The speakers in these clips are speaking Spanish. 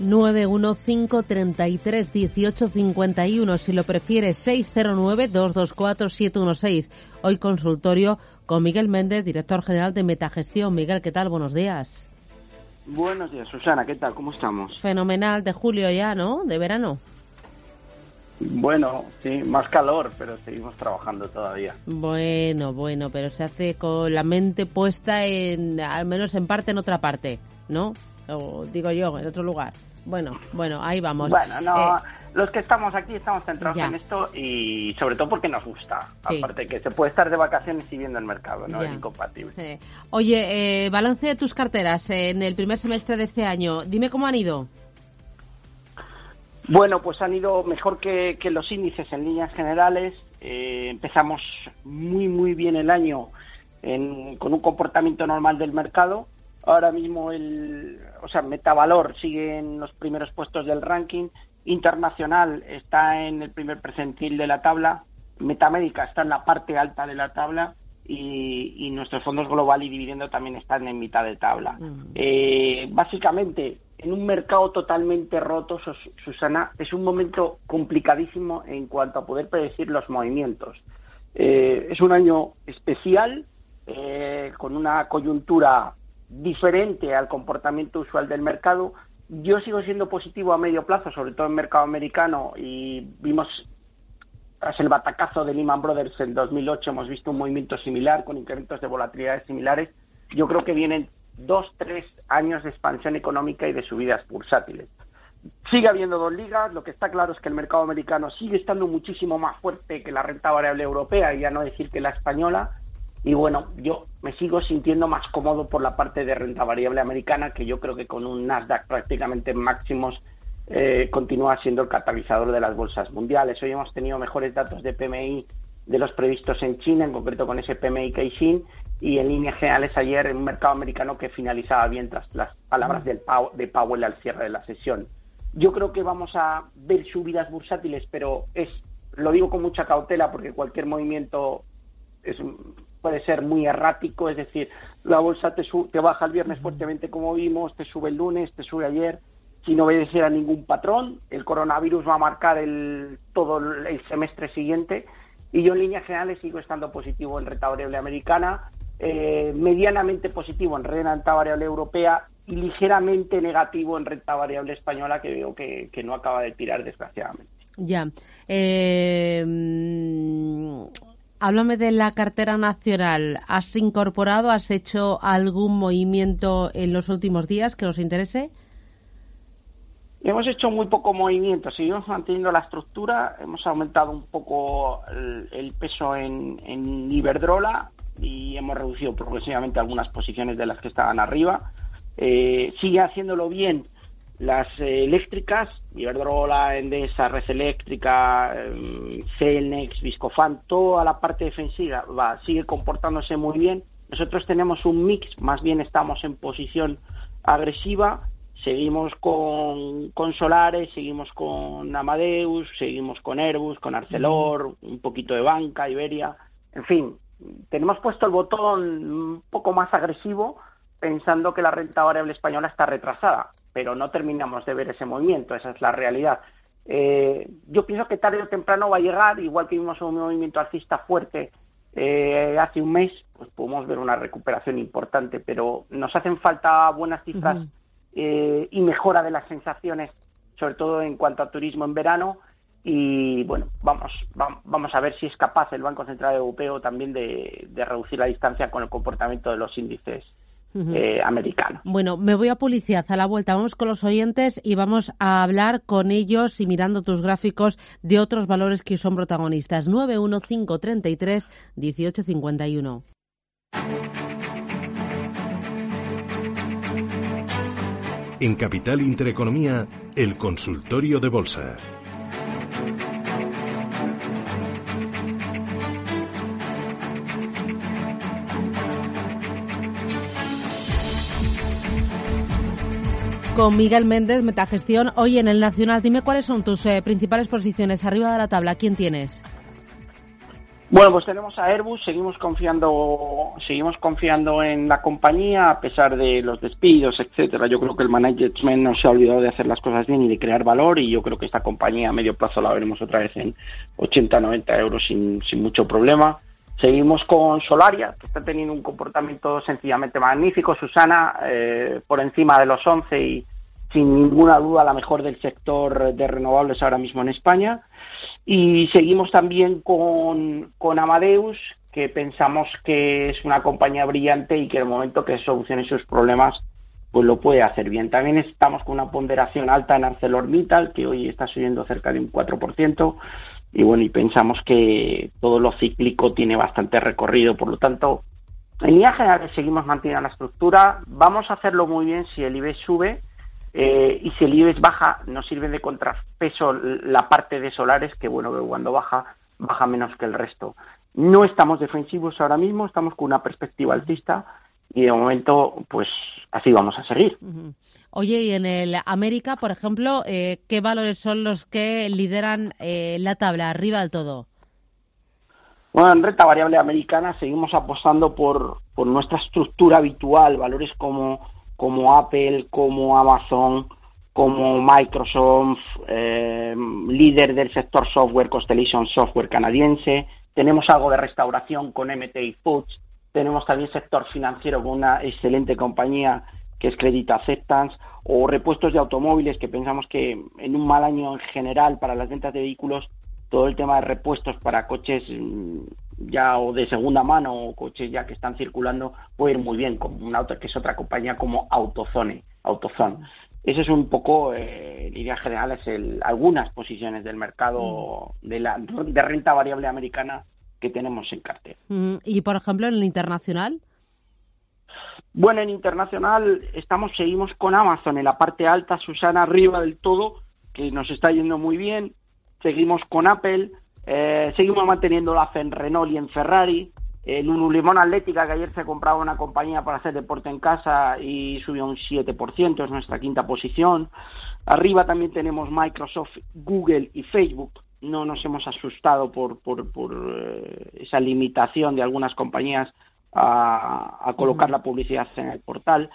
915331851, si lo prefieres 609224716. Hoy consultorio con Miguel Méndez, director general de Metagestión. Miguel, ¿qué tal? Buenos días. Buenos días, Susana, ¿qué tal? ¿Cómo estamos? Fenomenal, de julio ya, ¿no? De verano. Bueno, sí, más calor, pero seguimos trabajando todavía. Bueno, bueno, pero se hace con la mente puesta en, al menos en parte, en otra parte, ¿no? O digo yo, en otro lugar. Bueno, bueno, ahí vamos. Bueno, no, eh, los que estamos aquí estamos centrados en esto y sobre todo porque nos gusta. Aparte que se puede estar de vacaciones y viendo el mercado, no es incompatible. Oye, eh, balance de tus carteras en el primer semestre de este año. Dime cómo han ido. Bueno, pues han ido mejor que, los índices en líneas generales. Eh, empezamos muy, muy bien el año con un comportamiento normal del mercado. Ahora mismo el, o sea, Metavalor sigue en los primeros puestos del ranking. Internacional está en el primer percentil de la tabla. Metamédica está en la parte alta de la tabla. Y, nuestros fondos global y dividendo también están en mitad de tabla. Eh, básicamente, en un mercado totalmente roto, Susana, es un momento complicadísimo en cuanto a poder predecir los movimientos. Eh, es un año especial, eh, con una coyuntura diferente al comportamiento usual del mercado. Yo sigo siendo positivo a medio plazo, sobre todo en mercado americano, y vimos tras el batacazo de Lehman Brothers en 2008 hemos visto un movimiento similar con incrementos de volatilidades similares. Yo creo que vienen dos, tres años de expansión económica y de subidas bursátiles. Sigue habiendo dos ligas, lo que está claro es que el mercado americano sigue estando muchísimo más fuerte que la renta variable europea, y ya no decir que la española, y bueno, yo me sigo sintiendo más cómodo por la parte de renta variable americana, que yo creo que con un Nasdaq prácticamente máximos eh, continúa siendo el catalizador de las bolsas mundiales. Hoy hemos tenido mejores datos de PMI de los previstos en China, en concreto con ese PMI Caixin, y en líneas generales ayer en un mercado americano que finalizaba bien tras las palabras del de Powell al cierre de la sesión. Yo creo que vamos a ver subidas bursátiles, pero es lo digo con mucha cautela porque cualquier movimiento puede ser muy errático, es decir, la bolsa te, te baja el viernes fuertemente como vimos, te sube el lunes, te sube ayer, sin obedecer a ningún patrón. El coronavirus va a marcar el, todo el semestre siguiente y yo en líneas generales sigo estando positivo en renta variable americana eh, medianamente positivo en renta variable europea y ligeramente negativo en renta variable española, que veo que, no acaba de tirar, desgraciadamente. Ya. Eh, mm, háblame de la cartera nacional. ¿Has incorporado, has hecho algún movimiento en los últimos días que os interese? Hemos hecho muy poco movimiento, seguimos manteniendo la estructura, hemos aumentado un poco el, peso en, en Iberdrola, y hemos reducido progresivamente algunas posiciones de las que estaban arriba. Eh, sigue haciéndolo bien las eh, eléctricas, Iberdrola, Endesa, Red Eléctrica, eh, Celnex, Viscofan, toda la parte defensiva va, sigue comportándose muy bien. Nosotros tenemos un mix, más bien estamos en posición agresiva, seguimos con, con Solares, seguimos con Amadeus, seguimos con Airbus, con Arcelor, un poquito de banca, Iberia, en fin, tenemos puesto el botón un poco más agresivo pensando que la renta variable española está retrasada, pero no terminamos de ver ese movimiento, esa es la realidad. Eh, yo pienso que tarde o temprano va a llegar, igual que vimos un movimiento alcista fuerte eh, hace un mes, pues podemos ver una recuperación importante, pero nos hacen falta buenas cifras eh, y mejora de las sensaciones, sobre todo en cuanto a turismo en verano, y bueno, vamos, vamos a ver si es capaz el Banco Central Europeo también de, reducir la distancia con el comportamiento de los índices eh, americanos. Bueno, me voy a publicidad a la vuelta. Vamos con los oyentes y vamos a hablar con ellos y mirando tus gráficos de otros valores que son protagonistas. 91533 1851. En Capital Intereconomía, el consultorio de bolsa. Con Miguel Méndez, Metagestión. Hoy en el Nacional, dime cuáles son tus eh, principales posiciones arriba de la tabla. ¿Quién tienes? Bueno, pues tenemos a Airbus, seguimos confiando, seguimos confiando en la compañía a pesar de los despidos, etcétera. Yo creo que el management no se ha olvidado de hacer las cosas bien y de crear valor y yo creo que esta compañía a medio plazo la veremos otra vez en 80, 90 euros sin, sin mucho problema. Seguimos con Solaria, que está teniendo un comportamiento sencillamente magnífico. Susana, eh, por encima de los 11 y sin ninguna duda la mejor del sector de renovables ahora mismo en España. Y seguimos también con, con Amadeus, que pensamos que es una compañía brillante y que en el momento que solucione sus problemas, pues lo puede hacer bien. También estamos con una ponderación alta en ArcelorMittal, que hoy está subiendo cerca de un 4%, y bueno, y pensamos que todo lo cíclico tiene bastante recorrido, por lo tanto, en línea general seguimos manteniendo la estructura, vamos a hacerlo muy bien si el IBEX sube, eh, y si el IBEX baja, nos sirve de contrapeso la parte de solares, que bueno, que cuando baja, baja menos que el resto. No estamos defensivos ahora mismo, estamos con una perspectiva altista y de momento, pues así vamos a seguir. Oye, y en el América, por ejemplo, eh, ¿qué valores son los que lideran eh, la tabla arriba del todo? Bueno, en renta variable americana seguimos apostando por, por nuestra estructura habitual, valores como como Apple, como Amazon, como Microsoft, eh, líder del sector software, Constellation Software canadiense. Tenemos algo de restauración con MTI Foods. Tenemos también sector financiero con una excelente compañía que es Credit Acceptance, o repuestos de automóviles, que pensamos que en un mal año en general para las ventas de vehículos, todo el tema de repuestos para coches mm, ya o de segunda mano o coches ya que están circulando puede ir muy bien, como una que es otra compañía como Autozone, Autozone. Eso es un poco, eh, en líneas generales, el, algunas posiciones del mercado mm. de, la, de renta variable americana que tenemos en cartera. Mm, y, por ejemplo, en el internacional. Bueno, en internacional estamos seguimos con Amazon en la parte alta, Susana arriba del todo, que nos está yendo muy bien. Seguimos con Apple, eh, seguimos manteniendo la en Renault y en Ferrari. El Limón Atlética, que ayer se compraba una compañía para hacer deporte en casa y subió un 7%, es nuestra quinta posición. Arriba también tenemos Microsoft, Google y Facebook. No nos hemos asustado por, por, por eh, esa limitación de algunas compañías a, a colocar la publicidad en el portal.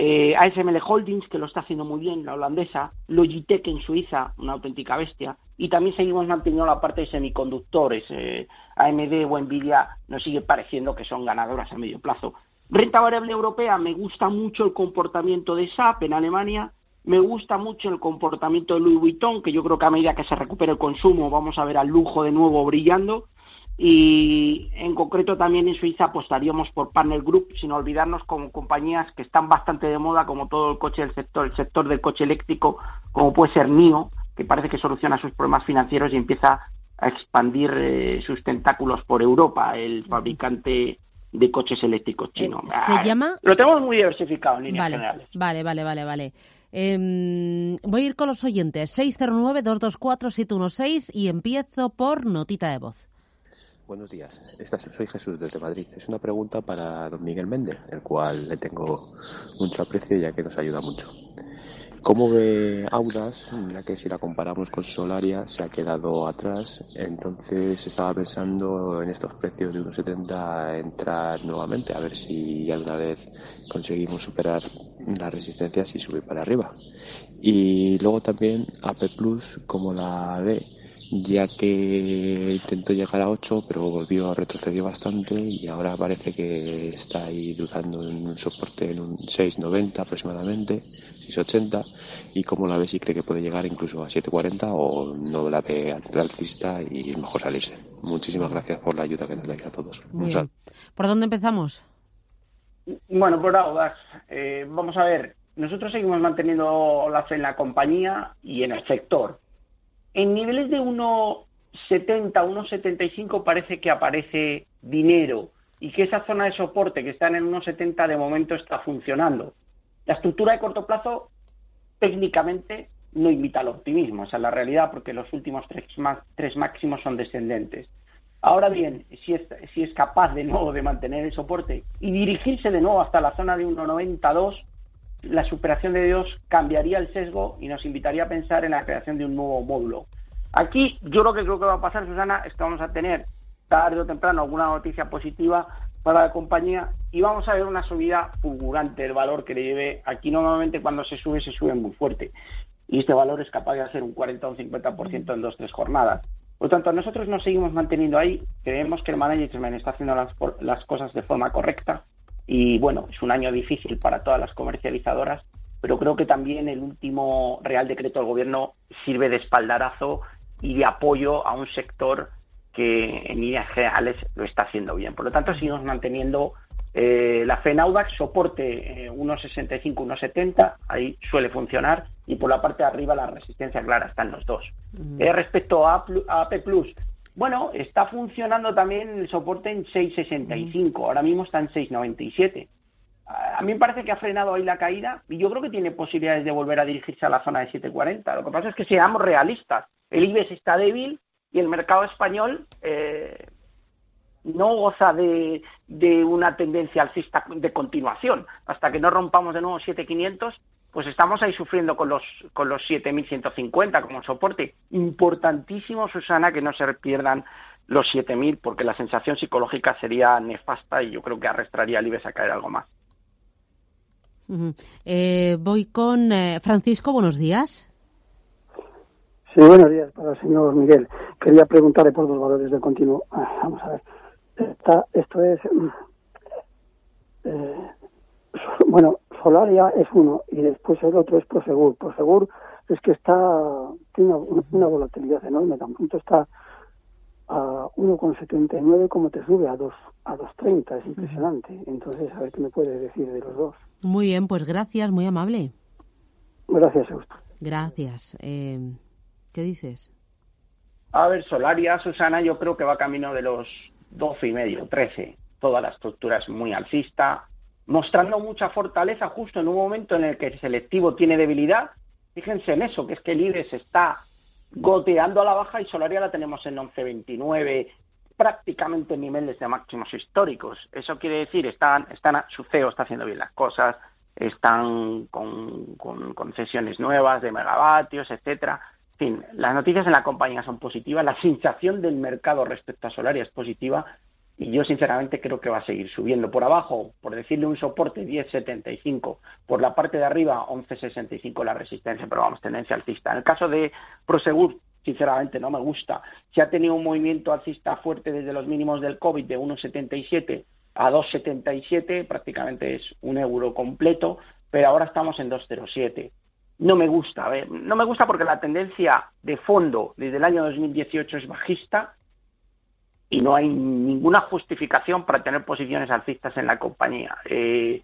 Eh, ASML Holdings, que lo está haciendo muy bien, la holandesa, Logitech en Suiza, una auténtica bestia, y también seguimos manteniendo la parte de semiconductores. Eh, AMD o Nvidia nos sigue pareciendo que son ganadoras a medio plazo. Renta variable europea, me gusta mucho el comportamiento de SAP en Alemania, me gusta mucho el comportamiento de Louis Vuitton, que yo creo que a medida que se recupere el consumo vamos a ver al lujo de nuevo brillando y en concreto también en Suiza apostaríamos por Partner Group, sin olvidarnos como compañías que están bastante de moda, como todo el coche del sector, el sector del coche eléctrico, como puede ser NIO, que parece que soluciona sus problemas financieros y empieza a expandir eh, sus tentáculos por Europa, el fabricante de coches eléctricos chino. Eh, ¿Se llama? Lo tenemos muy diversificado en líneas generales. Vale, vale, vale, vale. Em, voy a ir con los oyentes. 609-224-716 y empiezo por notita de voz. Buenos días, soy Jesús desde Madrid. Es una pregunta para don Miguel Méndez, el cual le tengo mucho aprecio ya que nos ayuda mucho. ¿Cómo ve Audas, ya que si la comparamos con Solaria se ha quedado atrás? Entonces estaba pensando en estos precios de 1,70 entrar nuevamente, a ver si ya una vez conseguimos superar las resistencias y subir para arriba. Y luego también AP Plus, como la ve ya que intentó llegar a 8, pero volvió a retroceder bastante y ahora parece que está ahí dudando en un soporte en un 6,90 aproximadamente, 6,80 y como la ve si cree que puede llegar incluso a 7,40 o no la ve alcista y es mejor salirse. Muchísimas gracias por la ayuda que nos dais a todos. ¿Por dónde empezamos? Bueno, por Audax, eh, vamos a ver, nosotros seguimos manteniendo la fe en la compañía y en el sector en niveles de 1,70, 1,75 parece que aparece dinero y que esa zona de soporte que está en 1,70 de momento está funcionando. La estructura de corto plazo técnicamente no invita al optimismo, esa es la realidad porque los últimos tres, máximos son descendentes. Ahora bien, si es, si es capaz de nuevo de mantener el soporte y dirigirse de nuevo hasta la zona de 1,92, la superación de Dios cambiaría el sesgo y nos invitaría a pensar en la creación de un nuevo módulo. Aquí yo lo que creo que va a pasar, Susana, es que vamos a tener tarde o temprano alguna noticia positiva para la compañía y vamos a ver una subida fulgurante del valor que le lleve. Aquí normalmente cuando se sube, se sube muy fuerte. Y este valor es capaz de hacer un 40 o un 50% en dos tres jornadas. Por tanto, nosotros nos seguimos manteniendo ahí. Creemos que el management está haciendo las, las cosas de forma correcta. Y bueno, es un año difícil para todas las comercializadoras, pero creo que también el último Real Decreto del Gobierno sirve de espaldarazo y de apoyo a un sector que en líneas generales lo está haciendo bien. Por lo tanto, seguimos manteniendo eh, la fe en Audax, soporte 1,65, eh, 1,70, ahí suele funcionar, y por la parte de arriba la resistencia clara están los dos. Eh, respecto a, AP Plus, bueno, está funcionando también el soporte en 6,65, ahora mismo está en 6,97. A mí me parece que ha frenado ahí la caída y yo creo que tiene posibilidades de volver a dirigirse a la zona de 7,40. Lo que pasa es que seamos realistas. El IBEX está débil y el mercado español eh, no goza de, una tendencia alcista de continuación. Hasta que no rompamos de nuevo 7500, pues estamos ahí sufriendo con los, con los 7150 como soporte. Importantísimo, Susana, que no se pierdan los 7000 porque la sensación psicológica sería nefasta y yo creo que arrastraría al IBEX a caer algo más. Eh, voy con eh, Francisco, buenos días. Sí, buenos días para el señor Miguel. Quería preguntarle por dos valores de continuo. Ah, vamos a ver. esto es. Mm, eh, bueno, Solaria es uno y después el otro es Prosegur. Prosegur es que está. tiene una, volatilidad enorme. Tan pronto está a 1,79 como te sube a 2 a 2,30. Es impresionante. Entonces, a ver qué me puede decir de los dos. Muy bien, pues gracias, muy amable. Gracias, Augusto. Gracias. Eh, ¿Qué dices? A ver, Solaria, Susana, yo creo que va camino de los 12 y medio, 13. Toda la estructura es muy alcista, mostrando mucha fortaleza justo en un momento en el que el selectivo tiene debilidad. Fíjense en eso, que es que el IBEX está goteando a la baja y Solaria la tenemos en 11.29, prácticamente en niveles de máximos históricos. Eso quiere decir, están, están, su CEO está haciendo bien las cosas, están con, con concesiones nuevas de megavatios, etcétera fin, las noticias en la compañía son positivas, la sensación del mercado respecto a Solaria es positiva y yo sinceramente creo que va a seguir subiendo. Por abajo, por decirle un soporte 10.75, por la parte de arriba 11.65 la resistencia, pero vamos, tendencia alcista. En el caso de Prosegur, sinceramente no me gusta. Se ha tenido un movimiento alcista fuerte desde los mínimos del COVID de 1.77 a 2.77, prácticamente es un euro completo, pero ahora estamos en 2.07 no me gusta. No me gusta porque la tendencia de fondo desde el año 2018 es bajista y no hay ninguna justificación para tener posiciones alcistas en la compañía. Eh,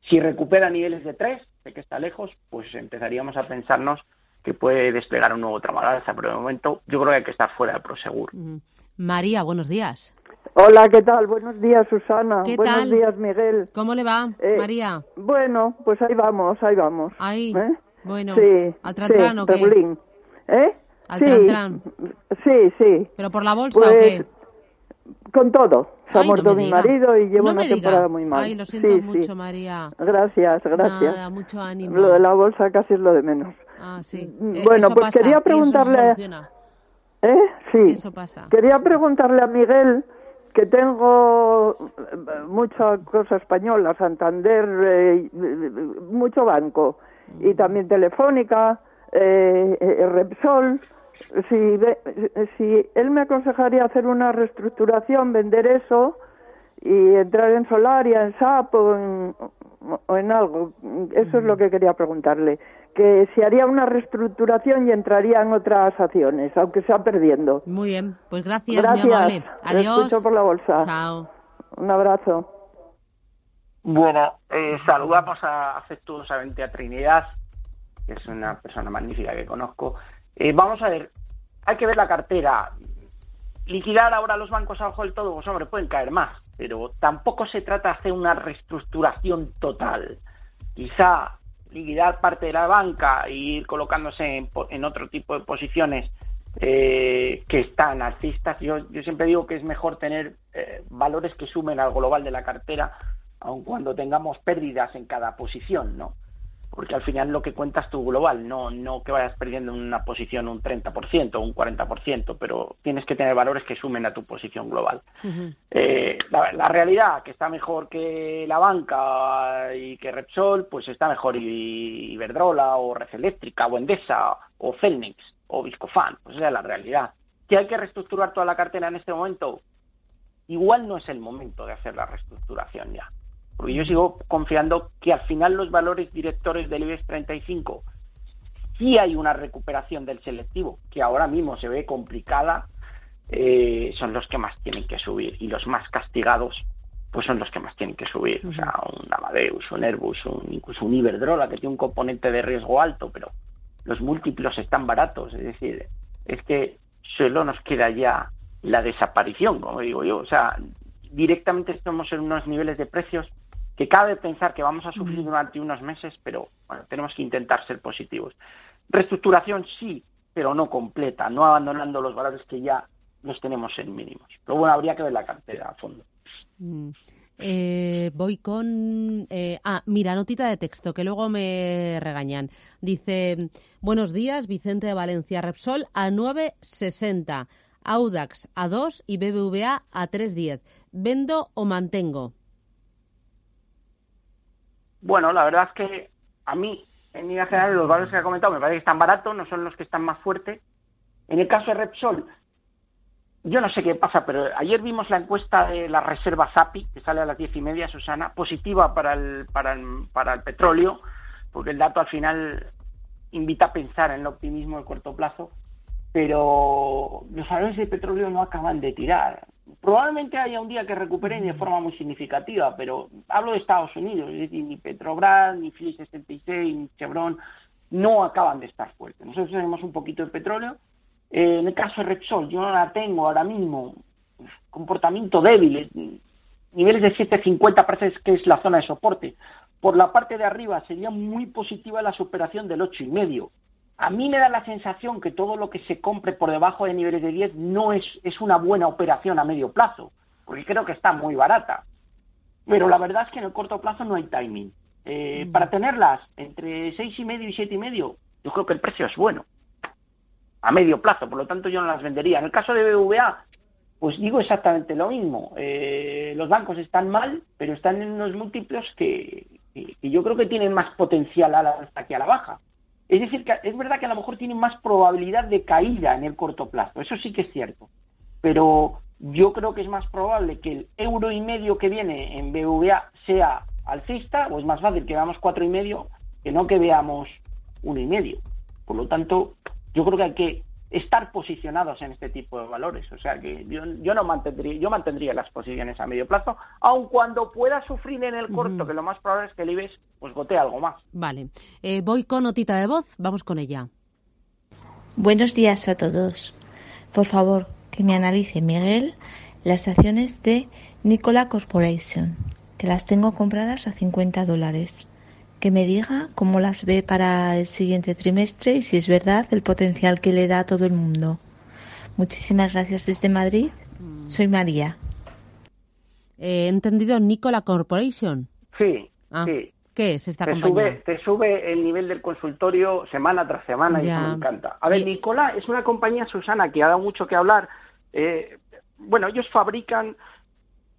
si recupera niveles de 3, de que está lejos, pues empezaríamos a pensarnos que puede desplegar un nuevo tramo pero de momento yo creo que hay que estar fuera de Prosegur. María, buenos días. Hola, ¿qué tal? Buenos días, Susana. Buenos días, Miguel. ¿Cómo le va, eh, María? Bueno, pues ahí vamos, ahí vamos. Ahí. ¿Eh? Bueno, sí, ¿al Trantran o qué? Berlín. ¿Eh? ¿Al sí, Sí, sí. ¿Pero por la bolsa o pues, qué? Con todo. Se ha muerto mi marido y llevo una temporada muy mal. Ay, lo siento mucho, María. Gracias, gracias. Nada, mucho ánimo. Lo de la bolsa casi es lo de menos. Ah, sí. Mm, e-, bueno, pues quería preguntarle... ¿Eh? Sí. Eso pasa. Quería preguntarle a Miguel que tengo eh, mucha cosa española, Santander, eh, mucho banco y también Telefónica, eh, eh, Repsol. Si, si él me aconsejaría hacer una reestructuración, vender eso y entrar en Solaria, en SAP o en, o en algo. Eso es lo que quería preguntarle. Que si haría una reestructuración y entraría en otras acciones, aunque sea perdiendo. Muy bien, pues gracias, gracias. Adiós. escucho por la bolsa. Chao. Un abrazo. Bueno, eh, saludamos a, afectuosamente a Trinidad, que es una persona magnífica que conozco. Eh, vamos a ver, hay que ver la cartera. Liquidar ahora los bancos abajo del todo, pues hombre, pueden caer más, pero tampoco se trata de hacer una reestructuración total. Quizá liquidar parte de la banca e ir colocándose en, otro tipo de posiciones eh, que están alcistas. Yo, yo siempre digo que es mejor tener valores que sumen al global de la cartera aun cuando tengamos pérdidas en cada posición, ¿no? Porque al final lo que cuenta es tu global, no, no que vayas perdiendo una posición un 30% o un 40%, pero tienes que tener valores que sumen a tu posición global. Eh, la, realidad, que está mejor que la banca y que Repsol, pues está mejor Iberdrola o Red Eléctrica o Endesa o Celnex o Viscofan, pues esa es la realidad. ¿Que hay que reestructurar toda la cartera en este momento? Igual no es el momento de hacer la reestructuración ya porque yo sigo confiando que al final los valores directores del IBEX 35 sí hay una recuperación del selectivo, que ahora mismo se ve complicada, eh, son los que más tienen que subir y los más castigados pues son los que más tienen que subir. O sea, un Amadeus, un Airbus, un, incluso un Iberdrola que tiene un componente de riesgo alto, pero los múltiplos están baratos. Es decir, es que solo nos queda ya la desaparición, como digo yo. O sea, directamente estamos en unos niveles de precios que cabe pensar que vamos a sufrir durante unos meses, pero bueno, tenemos que intentar ser positivos. Reestructuración sí, pero no completa, no abandonando los valores que ya los tenemos en mínimos. Pero bueno, habría que ver la cartera a fondo. Mm. Eh, voy con. Eh, ah, mira, notita de texto, que luego me regañan. Dice: Buenos días, Vicente de Valencia, Repsol a 9.60, Audax a 2 y BBVA a 3.10. ¿Vendo o mantengo? Bueno, la verdad es que a mí, en línea general, los valores que ha comentado me parece que están baratos, no son los que están más fuertes. En el caso de Repsol, yo no sé qué pasa, pero ayer vimos la encuesta de la reserva SAPI, que sale a las diez y media, Susana, positiva para el, para el, para el petróleo, porque el dato al final invita a pensar en el optimismo de corto plazo, pero los valores de petróleo no acaban de tirar. Probablemente haya un día que recuperen de forma muy significativa, pero hablo de Estados Unidos, es decir, ni Petrobras, ni Phillips 66, ni Chevron no acaban de estar fuertes. Nosotros tenemos un poquito de petróleo. Eh, en el caso de Repsol, yo no la tengo ahora mismo. Comportamiento débil, niveles de 7.50 parece que es la zona de soporte. Por la parte de arriba sería muy positiva la superación del 8,5 a mí me da la sensación que todo lo que se compre por debajo de niveles de 10 no es, es una buena operación a medio plazo, porque creo que está muy barata. Pero la verdad es que en el corto plazo no hay timing. Eh, mm. Para tenerlas entre seis y medio y siete y medio, yo creo que el precio es bueno a medio plazo, por lo tanto yo no las vendería. En el caso de BVA, pues digo exactamente lo mismo. Eh, los bancos están mal, pero están en unos múltiplos que, que, yo creo que tienen más potencial a la alta que a la baja. Es decir, que es verdad que a lo mejor tiene más probabilidad de caída en el corto plazo, eso sí que es cierto. Pero yo creo que es más probable que el euro y medio que viene en BVA sea alcista, o es más fácil que veamos cuatro y medio que no que veamos uno y medio. Por lo tanto, yo creo que hay que estar posicionados en este tipo de valores. O sea que yo, yo no mantendría, yo mantendría las posiciones a medio plazo, aun cuando pueda sufrir en el corto, que lo más probable es que el IBEX pues gotee algo más. Vale. Eh, voy con notita de voz, vamos con ella. Buenos días a todos. Por favor, que me analice Miguel las acciones de Nicola Corporation, que las tengo compradas a 50 dólares que me diga cómo las ve para el siguiente trimestre y si es verdad el potencial que le da a todo el mundo. Muchísimas gracias desde Madrid. Mm. Soy María. He entendido Nicola Corporation. Sí, ah, sí. ¿Qué es esta te compañía? Sube, te sube el nivel del consultorio semana tras semana y eso me encanta. A ver, Nicola es una compañía, Susana, que ha dado mucho que hablar. Eh, bueno, ellos fabrican,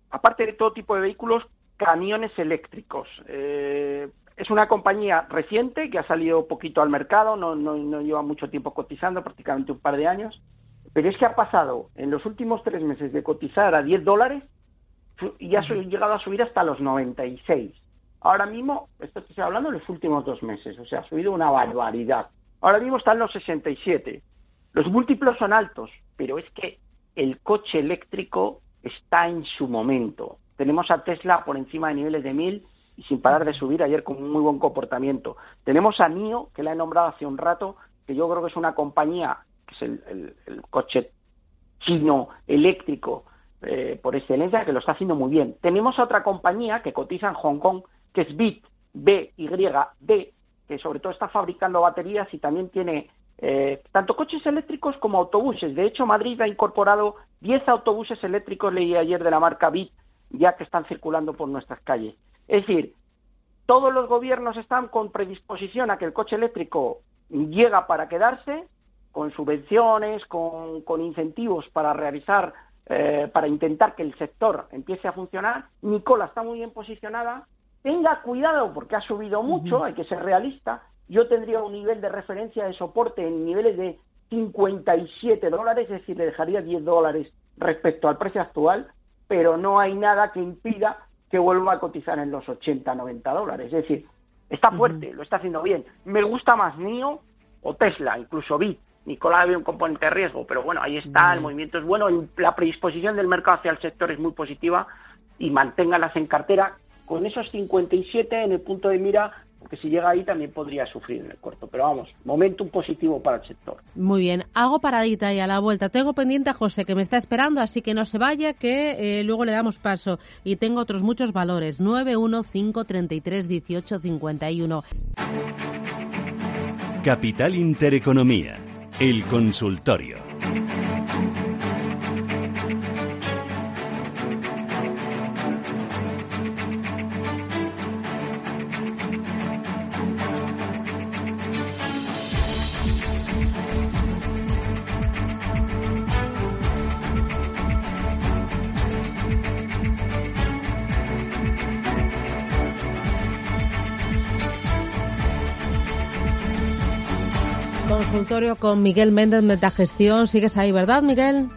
aparte de todo tipo de vehículos, camiones eléctricos. Eh, es una compañía reciente que ha salido poquito al mercado, no, no, lleva mucho tiempo cotizando, prácticamente un par de años, pero es que ha pasado en los últimos tres meses de cotizar a 10 dólares y ha llegado a subir hasta los 96. Ahora mismo, esto estoy hablando de los últimos dos meses, o sea, ha subido una barbaridad. Ahora mismo están los 67. Los múltiplos son altos, pero es que el coche eléctrico está en su momento. Tenemos a Tesla por encima de niveles de 1000 y sin parar de subir ayer con un muy buen comportamiento. Tenemos a NIO, que la he nombrado hace un rato, que yo creo que es una compañía, que es el, coche chino eléctrico eh, por excelencia, que lo está haciendo muy bien. Tenemos a otra compañía que cotiza en Hong Kong, que es BIT, B-Y-D, que sobre todo está fabricando baterías y también tiene eh, tanto coches eléctricos como autobuses. De hecho, Madrid ha incorporado 10 autobuses eléctricos, leí ayer, de la marca BIT, ya que están circulando por nuestras calles. Es decir, todos los gobiernos están con predisposición a que el coche eléctrico llega para quedarse, con subvenciones, con, con incentivos para realizar, eh, para intentar que el sector empiece a funcionar. Nicola está muy bien posicionada. Tenga cuidado porque ha subido mucho, hay que ser realista. Yo tendría un nivel de referencia de soporte en niveles de 57 dólares, es decir, le dejaría 10 dólares respecto al precio actual, pero no hay nada que impida que vuelva a cotizar en los 80, 90 dólares. Es decir, está fuerte, lo está haciendo bien. Me gusta más NIO o Tesla, incluso Bit. Nicolás había un componente de riesgo, pero bueno, ahí está, el movimiento es bueno, la predisposición del mercado hacia el sector es muy positiva y manténgalas en cartera con esos 57 en el punto de mira porque si llega ahí también podría sufrir en el corto. Pero vamos, momento positivo para el sector. Muy bien, hago paradita y a la vuelta. Tengo pendiente a José que me está esperando, así que no se vaya, que eh, luego le damos paso. Y tengo otros muchos valores. 915331851. Capital Intereconomía, el consultorio. Consultorio con Miguel Méndez Metagestión. Sigues ahí, ¿verdad, Miguel?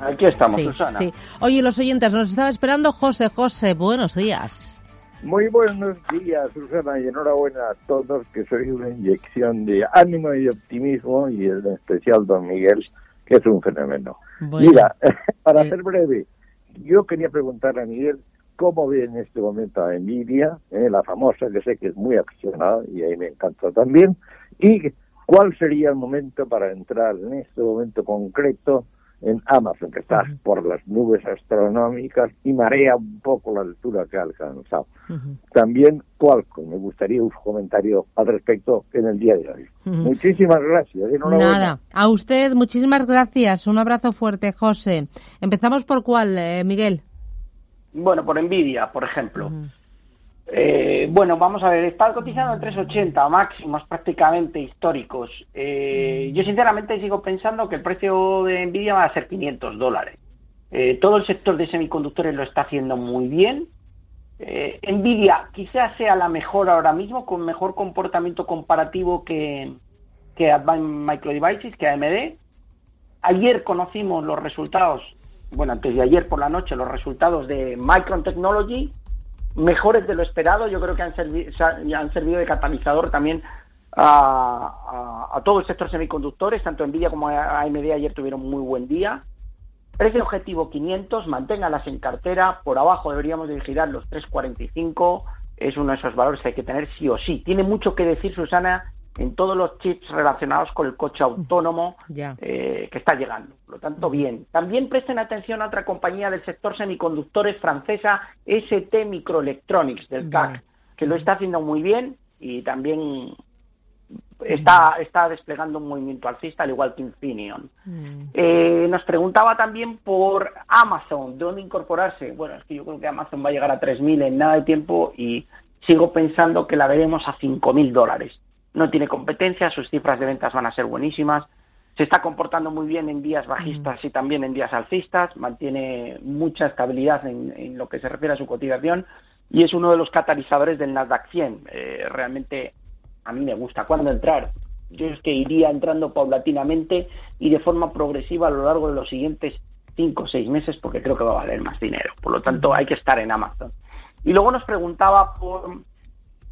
Aquí estamos, Susana. Sí. Oye, los oyentes, nos estaba esperando José. José, buenos días. Muy buenos días, Susana, y enhorabuena a todos, que soy una inyección de ánimo y optimismo, y en especial don Miguel, que es un fenómeno. Mira, para ser breve, yo quería preguntar a Miguel cómo ve en este momento a Nvidia, eh, la famosa, que sé que es muy accionada, y ahí me encanta también, y ¿Cuál sería el momento para entrar en este momento concreto en Amazon, que está por las nubes astronómicas y marea un poco la altura que ha alcanzado? También Qualcomm, me gustaría un comentario al respecto en el día de hoy. Muchísimas gracias. Nada, a usted muchísimas gracias. Un abrazo fuerte, José. Empezamos por cuál, eh, Miguel. Bueno, por Nvidia, por ejemplo. Eh, bueno, vamos a ver, está cotizando en 380 máximos prácticamente históricos. Eh, yo sinceramente sigo pensando que el precio de Nvidia va a ser 500 dólares. Eh, todo el sector de semiconductores lo está haciendo muy bien. Nvidia quizás sea la mejor ahora mismo, con mejor comportamiento comparativo que, que Advanced Micro Devices, que AMD. Ayer conocimos los resultados, bueno, antes de ayer por la noche, los resultados de Micron Technology mejores de lo esperado. Yo creo que han, han servido de catalizador también a, todo el sector semiconductores, tanto Nvidia como AMD ayer tuvieron muy buen día. Precio objetivo 500, manténgalas en cartera, por abajo deberíamos de vigilar los 345, es uno de esos valores que hay que tener sí o sí. Tiene mucho que decir Susana en todos los chips relacionados con el coche autónomo eh, que está llegando. Por lo tanto, bien. También presten atención a otra compañía del sector semiconductores francesa, ST Microelectronics, del CAC, que lo está haciendo muy bien y también está, está desplegando un movimiento alcista, al igual que Infineon. Eh, nos preguntaba también por Amazon, ¿de dónde incorporarse? Bueno, es que yo creo que Amazon va a llegar a 3.000 en nada de tiempo y sigo pensando que la veremos a 5.000 dólares no tiene competencia, sus cifras de ventas van a ser buenísimas, se está comportando muy bien en días bajistas y también en días alcistas, mantiene mucha estabilidad en, lo que se refiere a su cotización y es uno de los catalizadores del Nasdaq 100. Eh, realmente a mí me gusta. ¿Cuándo entrar? Yo es que iría entrando paulatinamente y de forma progresiva a lo largo de los siguientes cinco o seis meses porque creo que va a valer más dinero. Por lo tanto, hay que estar en Amazon. Y luego nos preguntaba por,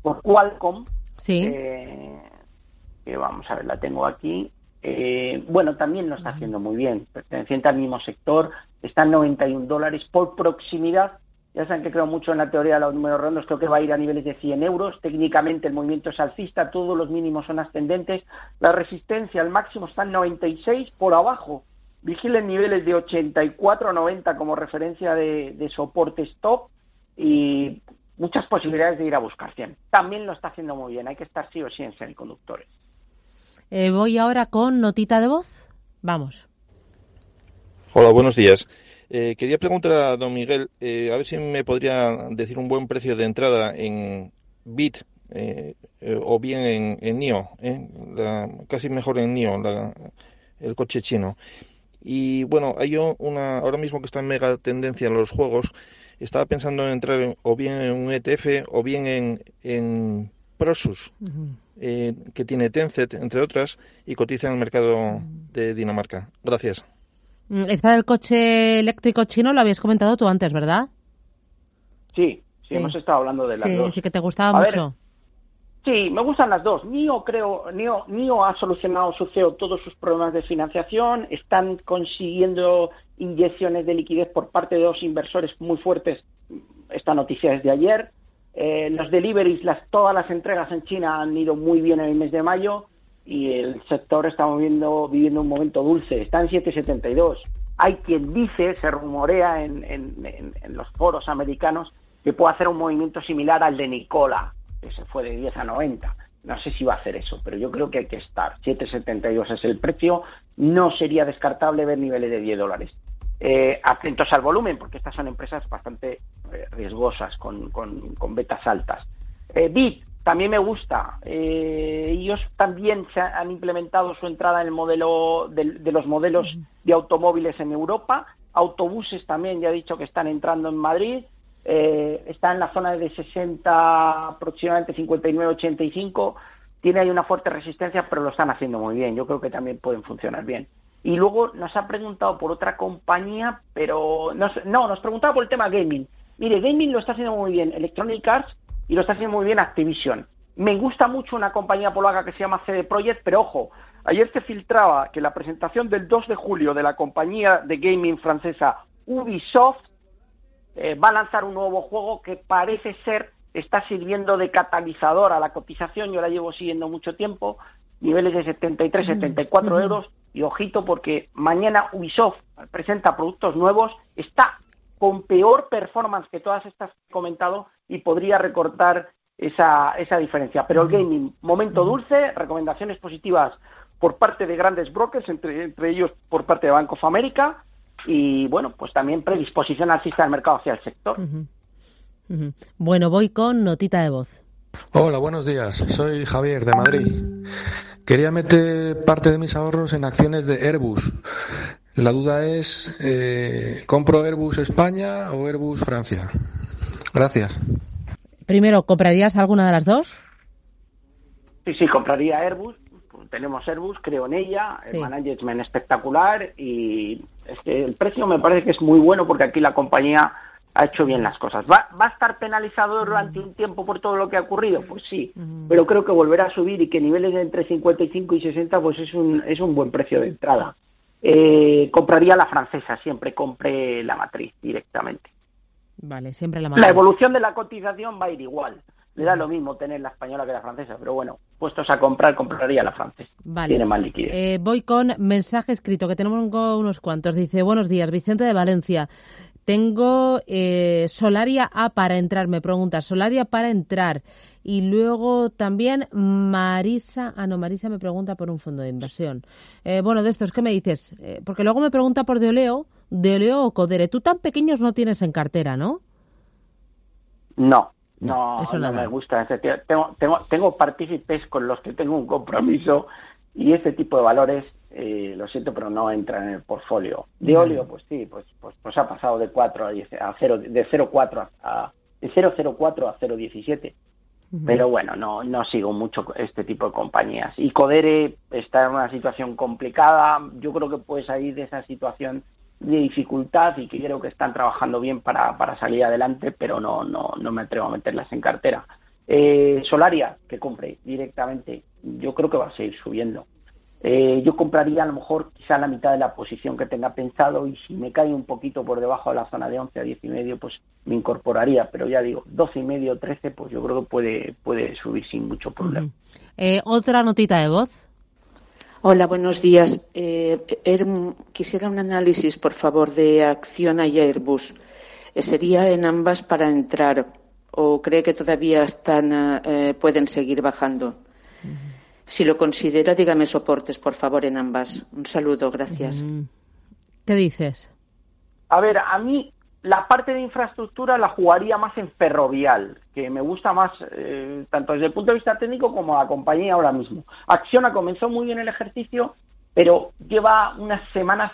por Qualcomm, Sí. Eh, vamos a ver, la tengo aquí. Eh, bueno, también lo está haciendo muy bien, perteneciente al mismo sector, está en 91 dólares por proximidad. Ya saben que creo mucho en la teoría de los números redondos, creo que va a ir a niveles de 100 euros. Técnicamente el movimiento es alcista, todos los mínimos son ascendentes. La resistencia al máximo está en 96 por abajo. Vigilen niveles de 84 a 90 como referencia de, de soporte stop y muchas posibilidades de ir a buscar 100. También lo está haciendo muy bien, hay que estar sí o sí en semiconductores. Eh, voy ahora con notita de voz. Vamos. Hola, buenos días. Eh, quería preguntar a don Miguel, eh, a ver si me podría decir un buen precio de entrada en BIT o bien en, en NIO, casi mejor en NIO, el coche chino. Y bueno, hay una, ahora mismo que está en mega tendencia en los juegos, estaba pensando en entrar o bien en un ETF o bien en, en Prosus, eh, que tiene Tencent, entre otras, y cotiza en el mercado de Dinamarca. Gracias. Mm, Está del coche eléctrico chino, lo habías comentado tú antes, ¿verdad? Sí, sí, hemos estado hablando de las sí, dos. Sí, que te gustaba mucho. Sí, me gustan las dos. NIO, creo, NIO, ha solucionado su CEO todos sus problemas de financiación, están consiguiendo inyecciones de liquidez por parte de dos inversores muy fuertes. Esta noticia es de ayer. Eh, los deliveries, las, todas las entregas en China han ido muy bien en el mes de mayo y el sector está viviendo, viviendo un momento dulce. Está en 7,72. Hay quien dice, se rumorea en, en, en, los foros americanos, que puede hacer un movimiento similar al de Nicola, que se fue de 10 a 90. No sé si va a hacer eso, pero yo creo que hay que estar. 7,72 es el precio. No sería descartable ver niveles de 10 dólares. Eh, atentos al volumen, porque estas son empresas bastante eh, riesgosas, con, con, con, betas altas. Eh, Bit también me gusta. Eh, ellos también se han implementado su entrada en el modelo de, de los modelos de automóviles en Europa. Autobuses también, ya he dicho que están entrando en Madrid. Eh, está en la zona de 60, aproximadamente 59, 85. Tiene ahí una fuerte resistencia, pero lo están haciendo muy bien. Yo creo que también pueden funcionar bien. Y luego nos ha preguntado por otra compañía, pero no, nos preguntaba por el tema gaming. Mire, gaming lo está haciendo muy bien Electronic Arts y lo está haciendo muy bien Activision. Me gusta mucho una compañía polaca que se llama CD Projekt, pero ojo, ayer se filtraba que la presentación del 2 de julio de la compañía de gaming francesa Ubisoft eh, va a lanzar un nuevo juego que parece ser está sirviendo de catalizador a la cotización. Yo la llevo siguiendo mucho tiempo, niveles de 73, 74 mm -hmm. euros. Y ojito porque mañana Ubisoft presenta productos nuevos, está con peor performance que todas estas que he comentado y podría recortar esa, esa diferencia. Pero el gaming, momento dulce, recomendaciones positivas por parte de grandes brokers, entre, entre ellos por parte de Bank of America, y bueno, pues también predisposición alcista del mercado hacia el sector. Uh -huh. Uh -huh. Bueno, voy con notita de voz. Hola, buenos días. Soy Javier de Madrid. Quería meter parte de mis ahorros en acciones de Airbus. La duda es, eh, ¿compro Airbus España o Airbus Francia? Gracias. Primero, ¿comprarías alguna de las dos? Sí, sí, compraría Airbus. Tenemos Airbus, creo en ella, sí. el management espectacular y es que el precio me parece que es muy bueno porque aquí la compañía ha hecho bien las cosas. ¿Va, ¿Va, a estar penalizado durante un tiempo por todo lo que ha ocurrido? Pues sí, pero creo que volverá a subir y que niveles de entre 55 y 60 pues es un, es un buen precio de entrada. Eh, compraría la francesa, siempre compré la matriz directamente. Vale, siempre la matriz. La evolución de la cotización va a ir igual. Le da lo mismo tener la española que la francesa, pero bueno, puestos a comprar, compraría la francesa. Vale. Tiene más liquidez. Eh, voy con mensaje escrito, que tenemos unos cuantos. Dice, buenos días, Vicente de Valencia. Tengo eh, Solaria A para entrar, me pregunta, Solaria para entrar. Y luego también Marisa, ah no, Marisa me pregunta por un fondo de inversión. Eh, bueno, de estos, ¿qué me dices? Eh, porque luego me pregunta por Deoleo, Deoleo o Codere. Tú tan pequeños no tienes en cartera, ¿no? No, no, Eso no me gusta. Tengo, tengo, tengo partícipes con los que tengo un compromiso y este tipo de valores eh, lo siento, pero no entra en el portfolio. De óleo, pues sí, pues, pues, pues ha pasado de 4 a, 10, a 0, de 0,4 a, de 0,04 a 0,17. Uh -huh. Pero bueno, no, no sigo mucho este tipo de compañías. Y Codere está en una situación complicada. Yo creo que puede salir de esa situación de dificultad y que creo que están trabajando bien para, para salir adelante, pero no, no, no me atrevo a meterlas en cartera. Eh, Solaria, que compre directamente, yo creo que va a seguir subiendo. Eh, yo compraría a lo mejor quizá la mitad de la posición que tenga pensado y si me cae un poquito por debajo de la zona de 11 a 10 y medio, pues me incorporaría. Pero ya digo, 12 y medio, 13, pues yo creo que puede, puede subir sin mucho problema. Eh, Otra notita de voz. Hola, buenos días. Eh, er, quisiera un análisis, por favor, de Acciona y Airbus. Eh, ¿Sería en ambas para entrar o cree que todavía están, eh, pueden seguir bajando? Uh -huh. Si lo considera, dígame soportes, por favor, en ambas. Un saludo, gracias. ¿Qué dices? A ver, a mí la parte de infraestructura la jugaría más en ferrovial, que me gusta más eh, tanto desde el punto de vista técnico como la compañía ahora mismo. Acciona comenzó muy bien el ejercicio, pero lleva unas semanas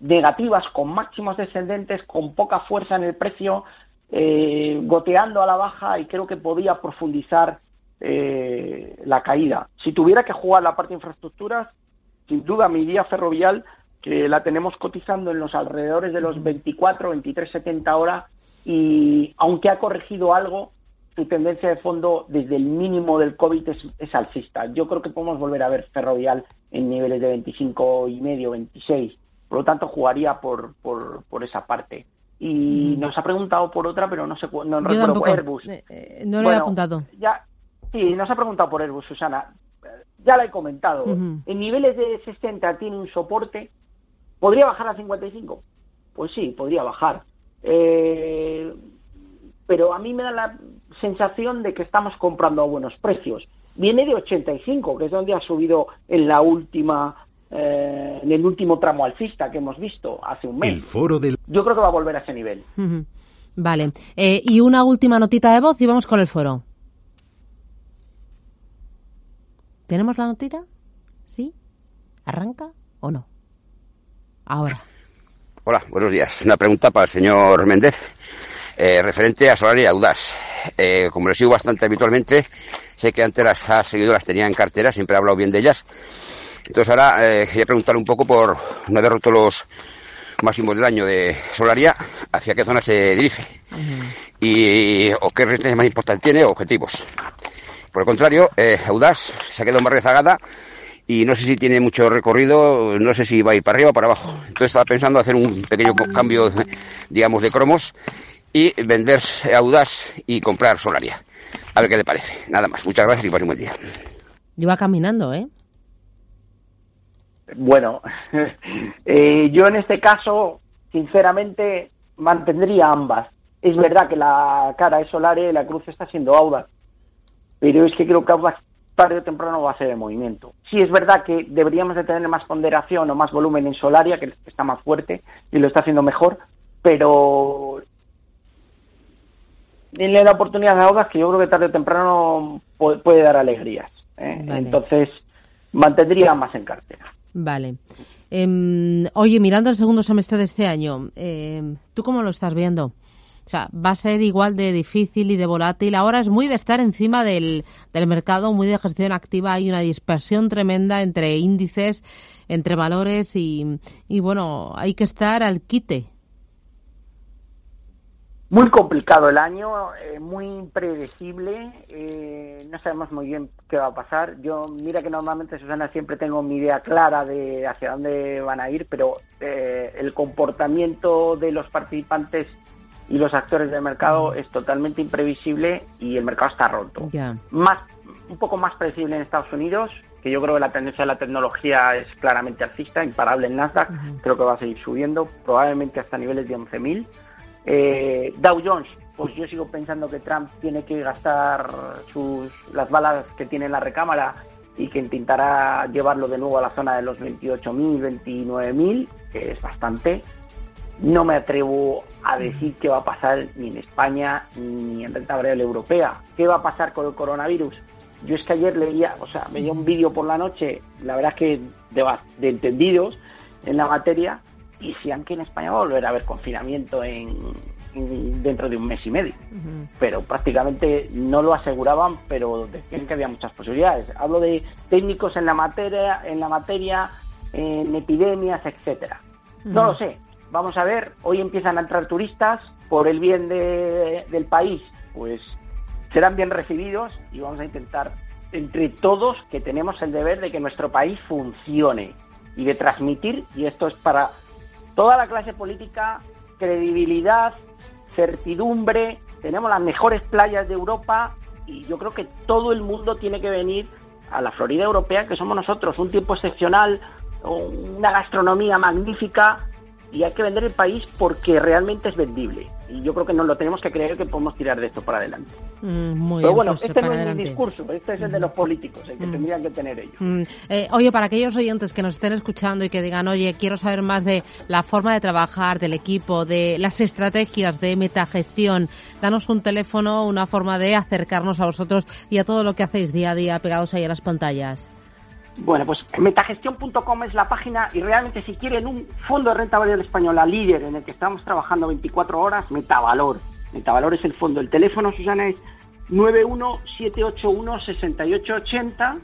negativas con máximos descendentes, con poca fuerza en el precio, eh, goteando a la baja y creo que podía profundizar eh, la caída. Si tuviera que jugar la parte de infraestructuras, sin duda mi día ferrovial que la tenemos cotizando en los alrededores de los 24, 23, 70 horas y aunque ha corregido algo, su tendencia de fondo desde el mínimo del COVID es, alcista. Yo creo que podemos volver a ver Ferrovial en niveles de 25 y medio, 26. Por lo tanto, jugaría por, por, por esa parte. Y nos ha preguntado por otra, pero no sé, no recuerdo por Airbus. Eh, eh, no lo he apuntado. Ya, sí, nos ha preguntado por Airbus, Susana. Ya la he comentado. En niveles de 60 tiene un soporte ¿Podría bajar a 55? Pues sí, podría bajar. Eh, pero a mí me da la sensación de que estamos comprando a buenos precios. Viene de 85, que es donde ha subido en la última eh, en el último tramo alcista que hemos visto hace un mes. El foro del... Yo creo que va a volver a ese nivel. Vale. Eh, y una última notita de voz y vamos con el foro. ¿Tenemos la notita? ¿Sí? ¿Arranca o no? Ahora. Hola, buenos días. Una pregunta para el señor Méndez, eh, referente a Solar y Audaz. Eh, como le sigo bastante habitualmente, sé que antes las ha seguido, las tenía en cartera, siempre he hablado bien de ellas. Entonces ahora eh, quería preguntar un poco por no haber roto los máximos del año de Solaria, hacia qué zona se dirige y o qué resistencia más importante tiene o objetivos. Por el contrario, eh, Audaz se ha quedado más rezagada y no sé si tiene mucho recorrido, no sé si va a ir para arriba o para abajo. Entonces estaba pensando hacer un pequeño cambio, digamos, de cromos y vender Audaz y comprar Solaria. A ver qué le parece. Nada más. Muchas gracias y pase un buen día. Iba caminando, ¿eh? Bueno, eh, yo en este caso, sinceramente, mantendría ambas. Es verdad que la cara es Solaria y la cruz está siendo Audaz. Pero es que creo que Audaz tarde o temprano va a ser el movimiento. Sí es verdad que deberíamos de tener más ponderación o más volumen en Solaria, que está más fuerte y lo está haciendo mejor, pero denle la oportunidad a Audas que yo creo que tarde o temprano puede, dar alegrías. ¿eh? Entonces, mantendría más en cartera. Vale. Em, oye, mirando el segundo semestre de este año, em, ¿tú cómo lo estás viendo? O sea, va a ser igual de difícil y de volátil. Ahora es muy de estar encima del, del mercado, muy de gestión activa. Hay una dispersión tremenda entre índices, entre valores y, y bueno, hay que estar al quite. Muy complicado el año, eh, muy impredecible, eh, no sabemos muy bien qué va a pasar. Yo, mira que normalmente, Susana, siempre tengo mi idea clara de hacia dónde van a ir, pero eh, el comportamiento de los participantes y los actores del mercado es totalmente imprevisible y el mercado está roto. Más, un poco más predecible en Estados Unidos, que yo creo que la tendencia de la tecnología es claramente alcista, imparable en Nasdaq, creo que va a seguir subiendo, probablemente hasta niveles de 11.000. Eh, Dow Jones, pues yo sigo pensando que Trump tiene que gastar sus, las balas que tiene en la recámara y que intentará llevarlo de nuevo a la zona de los 28.000, 29.000, que es bastante. No me atrevo a decir qué va a pasar ni en España ni en renta variable europea. ¿Qué va a pasar con el coronavirus? Yo es que ayer leía, o sea, veía un vídeo por la noche, la verdad es que de, entendidos en la materia, y decían que en España va a volver a haber confinamiento en, dentro de un mes y medio. Pero prácticamente no lo aseguraban, pero decían que había muchas posibilidades. Hablo de técnicos en la materia, en la materia, en epidemias, etcétera. No lo sé, vamos a ver, hoy empiezan a entrar turistas por el bien del país, pues serán bien recibidos y vamos a intentar entre todos que tenemos el deber de que nuestro país funcione y de transmitir, y esto es para toda la clase política, credibilidad, certidumbre, tenemos las mejores playas de Europa y yo creo que todo el mundo tiene que venir a la Florida europea, que somos nosotros, un tiempo excepcional, una gastronomía magnífica y hay que vender el país porque realmente es vendible. y yo creo que nos lo tenemos que creer que podemos tirar de esto para adelante. Mm, Pero bueno, pues, este no es mi discurso, este es el de los políticos, el que Mm. tendrían que tener ellos. Mm, eh, oye, para aquellos oyentes que nos estén escuchando y que digan, oye, quiero saber más de la forma de trabajar del equipo, de las estrategias de metagestión, danos un teléfono, una forma de acercarnos a vosotros y a todo lo que hacéis día a día pegados ahí a las pantallas. Bueno, pues metagestión.com es la página y realmente si quieren un fondo de renta variable española líder en el que estamos trabajando 24 horas, Metavalor. Metavalor es el fondo. El teléfono, Susana, es 917816880,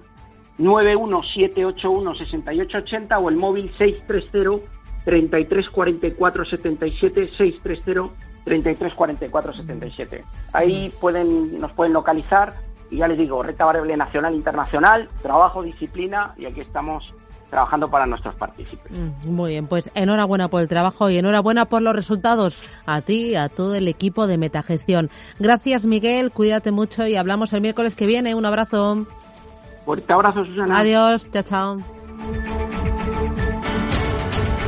917816880 o el móvil 630 3344 77 630 3344 77. Ahí pueden, nos pueden localizar y ya les digo, renta variable nacional, internacional, trabajo, disciplina y aquí estamos trabajando para nuestros partícipes. Mm, Muy bien, pues enhorabuena por el trabajo y enhorabuena por los resultados a ti y a todo el equipo de Metagestión. Gracias Miguel, cuídate mucho y hablamos el miércoles que viene. Un abrazo. Fuerte abrazo, Susana. Adiós, chao, chao.